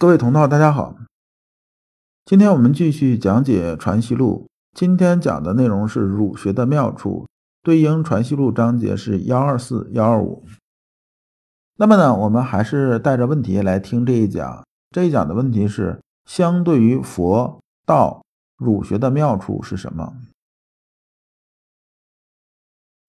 各位同道，大家好。今天我们继续讲解《传习录》，今天讲的内容是儒学的妙处，对应《传习录》章节是幺二四、幺二五。那么呢，我们还是带着问题来听这一讲。这一讲的问题是：相对于佛道，儒学的妙处是什么？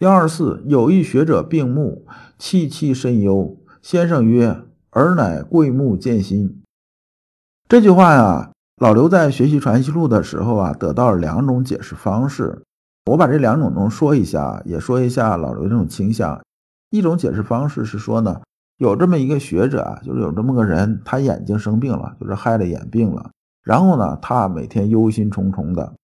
幺二四，有一学者病目，戚戚甚忧。先生曰：“尔乃贵目见心。”这句话呀，老刘在学习《传习录》的时候啊，得到了两种解释方式。我把这两种中说一下，也说一下老刘这种倾向。一种解释方式是说呢，有这么一个学者啊，就是有这么个人，他眼睛生病了，就是害了眼病了。然后呢，他每天忧心忡忡的。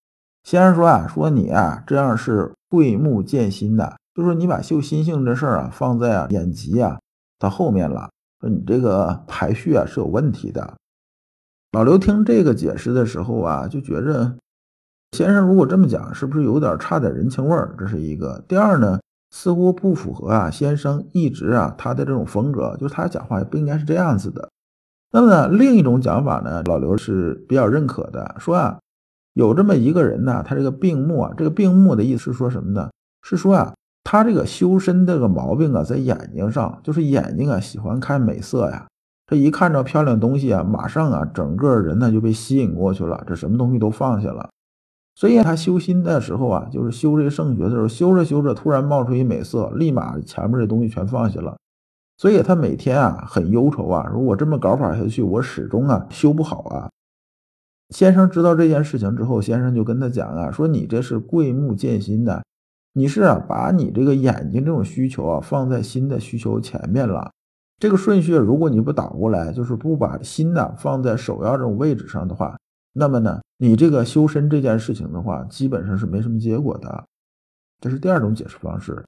先生说啊，说你啊，这样是贵目见心的，就说你把修心性这事儿啊放在啊眼疾啊到后面了，说你这个排序啊是有问题的。老刘听这个解释的时候啊，就觉着先生如果这么讲，是不是有点差点人情味儿？这是一个。第二呢，似乎不符合啊先生一直啊他的这种风格，就是他讲话也不应该是这样子的。那么呢，另一种讲法呢，老刘是比较认可的，说啊，有这么一个人呢，他这个病目啊，这个病目的意思是说什么呢？是说啊，他这个修身这个毛病啊，在眼睛上，就是眼睛啊喜欢看美色呀。这一看着漂亮东西啊，马上啊，整个人呢就被吸引过去了，这什么东西都放下了。所以他修心的时候啊，就是修这个圣学的时候，修着修着，突然冒出一美色，立马前面这东西全放下了。所以他每天啊很忧愁啊，如果这么搞法下去，我始终啊修不好啊。先生知道这件事情之后，先生就跟他讲啊，说你这是贵目见心的，你是啊把你这个眼睛这种需求啊放在心的需求前面了。这个顺序，如果你不倒过来，就是不把心呢放在首要这种位置上的话，那么呢，你这个修身这件事情的话，基本上是没什么结果的。这是第二种解释方式。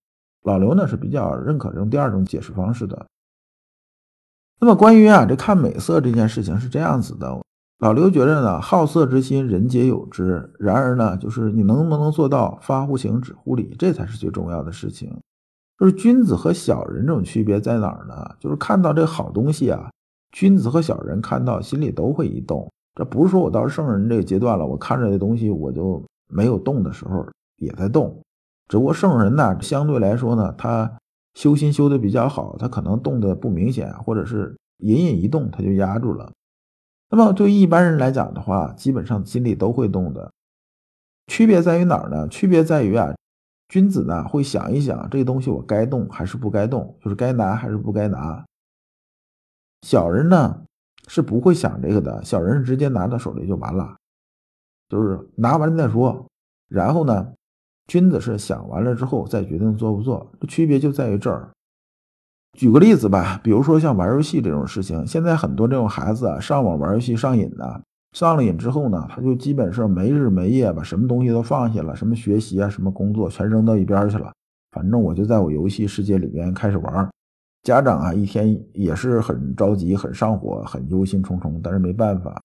老刘呢是比较认可这种第二种解释方式的。那么关于啊这看美色这件事情是这样子的，老刘觉得呢，好色之心人皆有之，然而呢，就是你能不能做到发乎情止乎礼，这才是最重要的事情。就是君子和小人这种区别在哪儿呢？就是看到这好东西啊，君子和小人看到心里都会一动。这不是说我到圣人这个阶段了，我看着这东西我就没有动的时候也在动。只不过圣人呢，相对来说呢，他修心修的比较好，他可能动的不明显，或者是隐隐一动他就压住了。那么对于一般人来讲的话，基本上心里都会动的。区别在于哪儿呢？区别在于啊。君子呢会想一想，这个东西我该动还是不该动，就是该拿还是不该拿。小人呢是不会想这个的，小人是直接拿到手里就完了，就是拿完再说。然后呢，君子是想完了之后再决定做不做，这区别就在于这儿。举个例子吧，比如说像玩游戏这种事情，现在很多这种孩子啊，上网玩游戏上瘾的。上了瘾之后呢，他就基本上没日没夜把什么东西都放下了，什么学习啊，什么工作全扔到一边去了。反正我就在我游戏世界里边开始玩。家长啊，一天也是很着急、很上火、很忧心忡忡，但是没办法。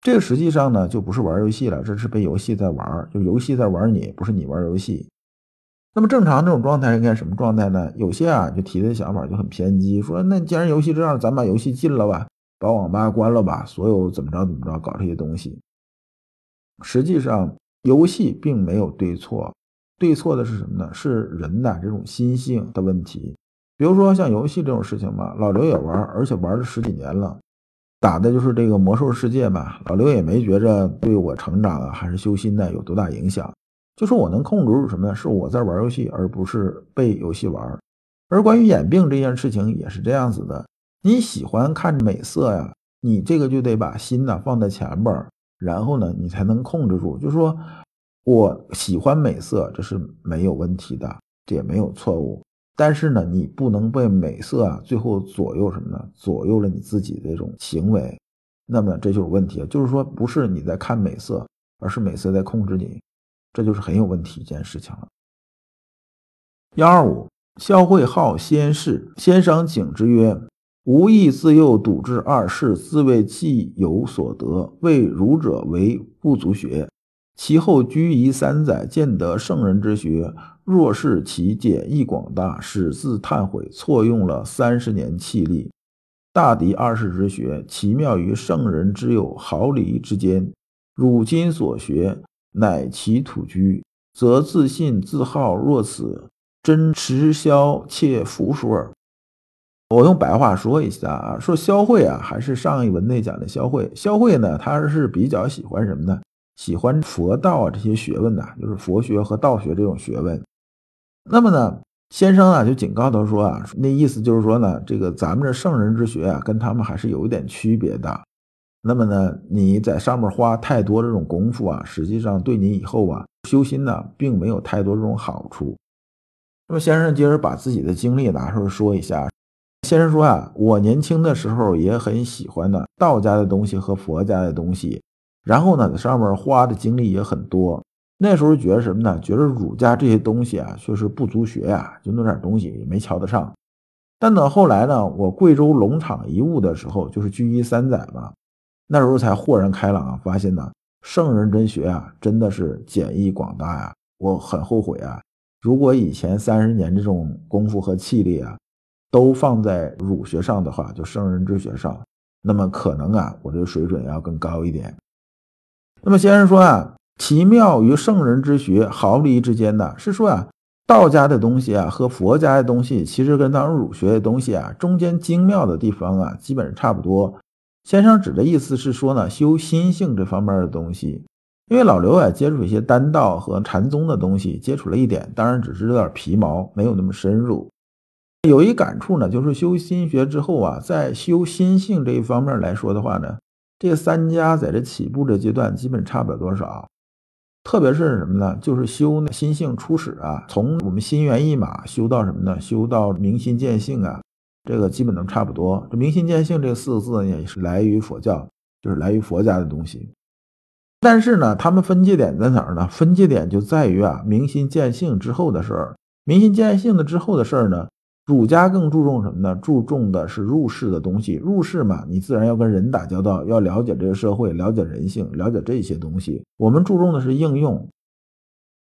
这个实际上呢，就不是玩游戏了，这是被游戏在玩，就游戏在玩你，不是你玩游戏。那么正常这种状态应该什么状态呢？有些啊，就提的想法就很偏激，说那既然游戏这样，咱把游戏禁了吧。把网吧关了吧，所有怎么着怎么着搞这些东西。实际上，游戏并没有对错，对错的是什么呢？是人的这种心性的问题。比如说像游戏这种事情吧，老刘也玩，而且玩了十几年了，打的就是这个魔兽世界嘛。老刘也没觉着对我成长啊，还是修心呢有多大影响。就说我能控制住什么呢？是我在玩游戏，而不是被游戏玩。而关于眼病这件事情也是这样子的。你喜欢看美色呀，你这个就得把心呢放在前边儿，然后呢，你才能控制住。就是说，我喜欢美色，这是没有问题的，这也没有错误。但是呢，你不能被美色啊最后左右什么呢？左右了你自己的这种行为，那么这就是问题。就是说，不是你在看美色，而是美色在控制你，这就是很有问题一件事情了。幺二五，萧会好先士，先生景之曰。无益自幼笃志二世，自谓既有所得，谓儒者为不足学。其后居夷三载，见得圣人之学，若是其简易广大，始自叹悔，错用了三十年气力。大敌二世之学，奇妙于圣人之有毫厘之间。汝今所学，乃其土居，则自信自好若此，真持消且服属耳。我用白话说一下啊，说萧慧啊，还是上一文内讲的萧慧。萧慧呢，他是比较喜欢什么呢？喜欢佛道啊这些学问呐，就是佛学和道学这种学问。那么呢？先生啊，就警告他说啊，那意思就是说呢，这个咱们这圣人之学啊，跟他们还是有一点区别的。那么呢，你在上面花太多这种功夫啊，实际上对你以后啊修心呢，并没有太多这种好处。那么先生接着把自己的经历拿出来说一下。先生说啊，我年轻的时候也很喜欢呢道家的东西和佛家的东西，然后呢，在上面花的精力也很多。那时候觉得什么呢？觉得儒家这些东西啊，确实不足学呀，就那点东西也没瞧得上。但等后来呢，我贵州龙场一悟的时候，就是居一三载嘛，那时候才豁然开朗啊，发现呢，圣人真学啊，真的是简易广大呀。我很后悔啊，如果以前三十年这种功夫和气力啊，都放在儒学上的话，就圣人之学上，那么可能啊，我这个水准要更高一点。那么先生说啊。奇妙于圣人之学毫厘之间呢是说啊，道家的东西啊和佛家的东西，其实跟咱们儒学的东西啊中间精妙的地方啊，基本上差不多。先生指的意思是说呢，修心性这方面的东西，因为老刘啊接触一些丹道和禅宗的东西，接触了一点，当然只是有点皮毛，没有那么深入。有一感触呢，就是修心学之后啊，在修心性这一方面来说的话呢，这三家在这起步的阶段基本差不了多少。特别是什么呢？就是修心性初始啊，从我们心猿意马修到什么呢？修到明心见性啊，这个基本都差不多。这明心见性这四个字呢，也是来于佛教，就是来于佛家的东西。但是呢，他们分界点在哪儿呢？分界点就在于啊，明心见性之后的事儿，明心见性的之后的事儿呢。儒家更注重什么呢？注重的是入世的东西。入世嘛，你自然要跟人打交道，要了解这个社会，了解人性，了解这些东西。我们注重的是应用，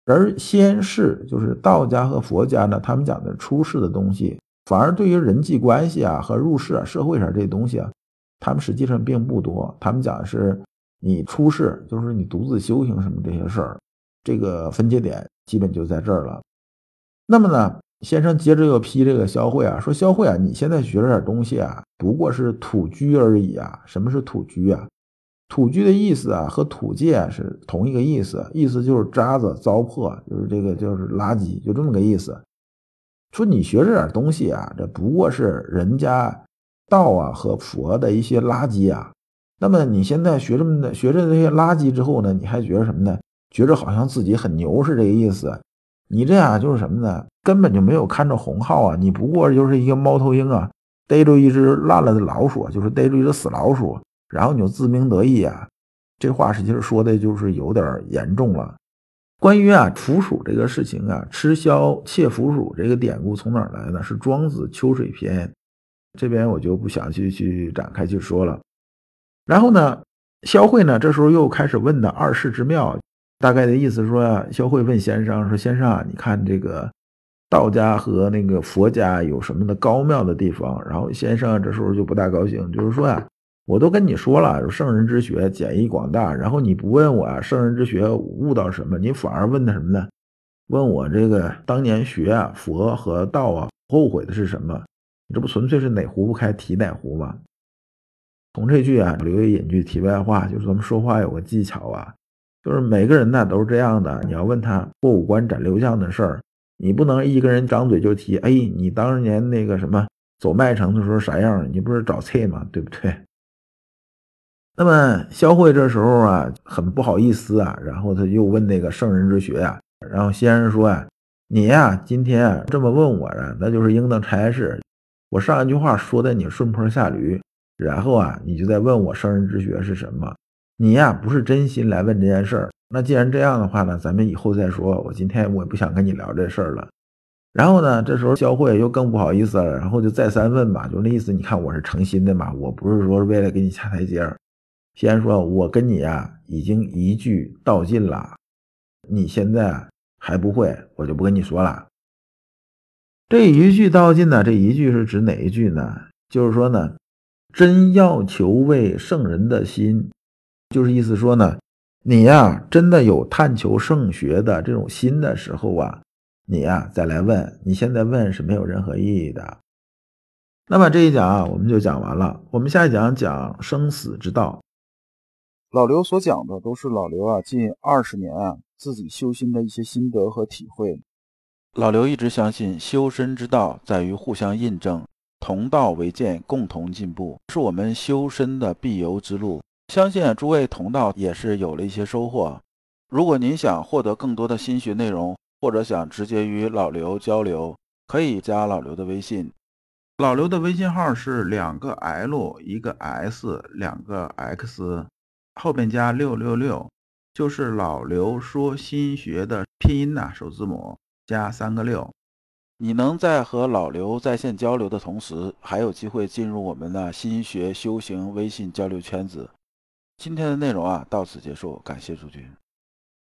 而先世就是道家和佛家呢，他们讲的出世的东西，反而对于人际关系啊和入世啊社会上这些东西啊，他们实际上并不多。他们讲的是你出世，就是你独自修行什么这些事儿，这个分界点基本就在这儿了。那么呢？先生接着又批这个萧慧啊，说萧慧啊，你现在学这点东西啊，不过是土居而已啊。什么是土居啊？土居的意思啊，和土界是同一个意思，意思就是渣子、糟粕，就是这个就是垃圾，就这么个意思。说你学这点东西啊，这不过是人家道啊和佛的一些垃圾啊。那么你现在学这么的学着这些垃圾之后呢，你还觉得什么呢？觉着好像自己很牛是这个意思。你这样就是什么呢？根本就没有看着红号啊！你不过就是一个猫头鹰啊，逮住一只烂了的老鼠，就是逮住一只死老鼠，然后你就自鸣得意啊！这话实际上说的就是有点严重了。关于啊腐鼠这个事情啊，吃枭窃腐鼠这个典故从哪儿来的？是庄子《秋水篇》，这边我就不想去去展开去说了。然后呢，萧慧呢这时候又开始问的二世之妙。大概的意思说啊，萧慧问先生说：“先生啊，你看这个道家和那个佛家有什么的高妙的地方？”然后先生这时候就不大高兴，就是说呀，我都跟你说了，圣人之学简易广大，然后你不问我啊，圣人之学悟到什么，你反而问的什么呢？问我这个当年学啊佛和道啊，后悔的是什么？你这不纯粹是哪壶不开提哪壶吗？从这句啊，留一引句题外话，就是咱们说话有个技巧啊。就是每个人呢都是这样的，你要问他过五关斩六将的事儿，你不能一个人张嘴就提。哎，你当年那个什么走麦城的时候啥样？你不是找菜吗？对不对？那么萧慧这时候啊很不好意思啊，然后他又问那个圣人之学呀，然后先生说呀，你呀今天这么问我啊，那就是应当差事。我上一句话说的你顺坡下驴，然后啊你就在问我圣人之学是什么。你呀，不是真心来问这件事儿。那既然这样的话呢，咱们以后再说。我今天我也不想跟你聊这事儿了。然后呢，这时候肖慧又更不好意思了，然后就再三问吧，就那意思。你看我是诚心的嘛，我不是说为了给你下台阶儿。先说，我跟你呀已经一句道尽了，你现在还不会，我就不跟你说了。这一句道尽呢，这一句是指哪一句呢？就是说呢。真要求为圣人的心，就是意思说呢，你呀真的有探求圣学的这种心的时候啊，你呀再来问，你现在问是没有任何意义的。那么这一讲啊，我们就讲完了。我们下一讲讲生死之道。老刘所讲的都是老刘啊近二十年啊自己修心的一些心得和体会。老刘一直相信修身之道在于互相印证。同道为鉴，共同进步，是我们修身的必由之路。相信诸位同道也是有了一些收获。如果您想获得更多的心学内容，或者想直接与老刘交流，可以加老刘的微信。老刘的微信号是两个 L 一个 S 两个 X，后边加六六六，就是老刘说心学的拼音呐，首字母加三个六。你能在和老刘在线交流的同时，还有机会进入我们的心学修行微信交流圈子。今天的内容啊，到此结束，感谢诸君。